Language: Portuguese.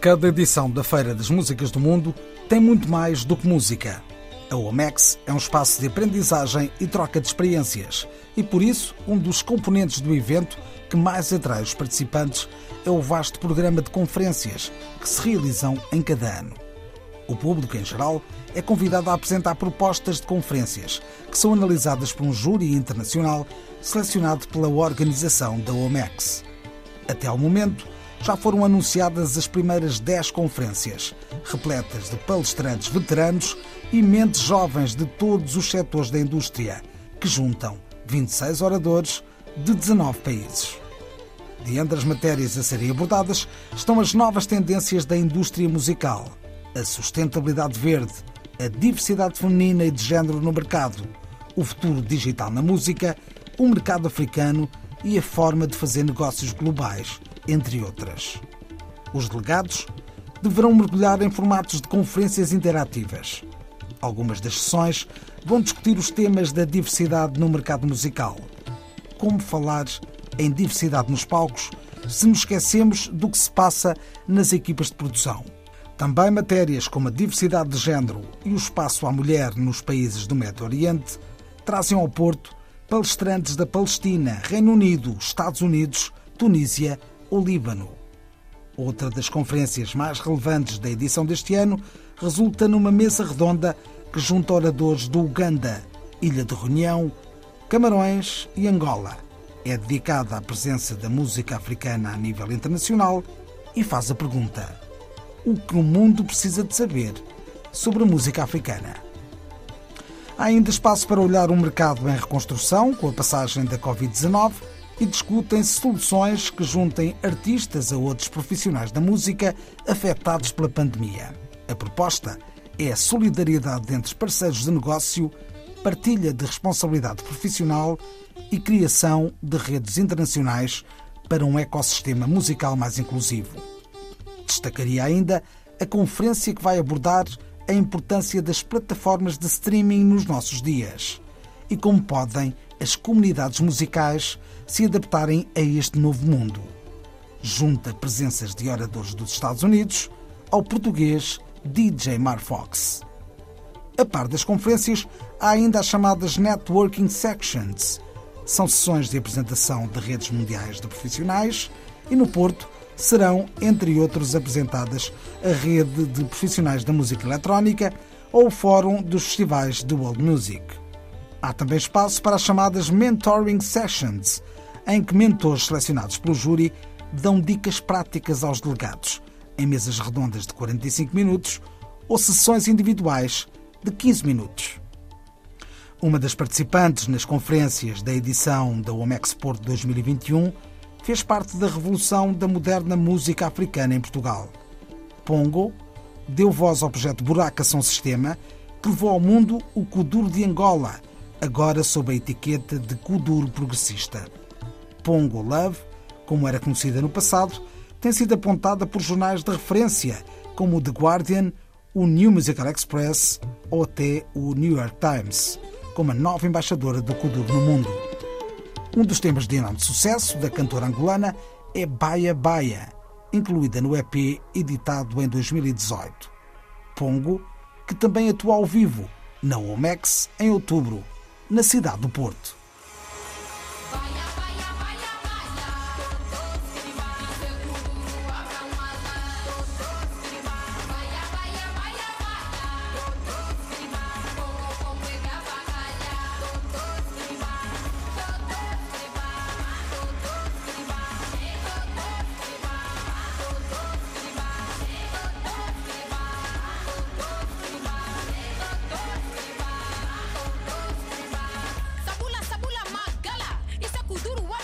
Cada edição da Feira das Músicas do Mundo tem muito mais do que música. A OMEX é um espaço de aprendizagem e troca de experiências e, por isso, um dos componentes do evento que mais atrai os participantes é o vasto programa de conferências que se realizam em cada ano. O público, em geral, é convidado a apresentar propostas de conferências que são analisadas por um júri internacional selecionado pela organização da OMEX. Até ao momento, já foram anunciadas as primeiras 10 conferências, repletas de palestrantes veteranos e mentes jovens de todos os setores da indústria, que juntam 26 oradores de 19 países. De entre as matérias a serem abordadas estão as novas tendências da indústria musical, a sustentabilidade verde, a diversidade feminina e de género no mercado, o futuro digital na música, o mercado africano e a forma de fazer negócios globais, entre outras. Os delegados deverão mergulhar em formatos de conferências interativas. Algumas das sessões vão discutir os temas da diversidade no mercado musical. Como falar em diversidade nos palcos se nos esquecemos do que se passa nas equipas de produção. Também matérias como a diversidade de género e o espaço à mulher nos países do Médio Oriente trazem ao Porto palestrantes da Palestina, Reino Unido, Estados Unidos, Tunísia ou Líbano. Outra das conferências mais relevantes da edição deste ano resulta numa mesa redonda que junta oradores do Uganda, Ilha de Reunião, Camarões e Angola. É dedicada à presença da música africana a nível internacional e faz a pergunta: o que o mundo precisa de saber sobre a música africana? Há ainda espaço para olhar um mercado em reconstrução com a passagem da Covid-19 e discutem-se soluções que juntem artistas a outros profissionais da música afetados pela pandemia. A proposta é a solidariedade entre parceiros de negócio, partilha de responsabilidade profissional e criação de redes internacionais para um ecossistema musical mais inclusivo. Destacaria ainda a conferência que vai abordar a importância das plataformas de streaming nos nossos dias e como podem as comunidades musicais se adaptarem a este novo mundo. Junta presenças de oradores dos Estados Unidos ao português DJ Marfox. A par das conferências, há ainda as chamadas Networking Sections. São sessões de apresentação de redes mundiais de profissionais e no Porto serão, entre outros, apresentadas a rede de profissionais da música eletrónica ou o Fórum dos Festivais de World Music. Há também espaço para as chamadas Mentoring Sessions, em que mentores selecionados pelo júri dão dicas práticas aos delegados, em mesas redondas de 45 minutos ou sessões individuais de 15 minutos. Uma das participantes nas conferências da edição da Omexport 2021 fez parte da revolução da moderna música africana em Portugal. Pongo deu voz ao projeto Buraca São Sistema, que levou ao mundo o Kuduro de Angola, agora sob a etiqueta de Kuduro Progressista. Pongo Love, como era conhecida no passado, tem sido apontada por jornais de referência como o The Guardian, o New Musical Express ou até o New York Times, como a nova embaixadora do Kuduro no mundo. Um dos temas de enorme sucesso da cantora angolana é Baia Baia, incluída no EP editado em 2018. Pongo, que também atua ao vivo na Omex em outubro, na cidade do Porto. Do the.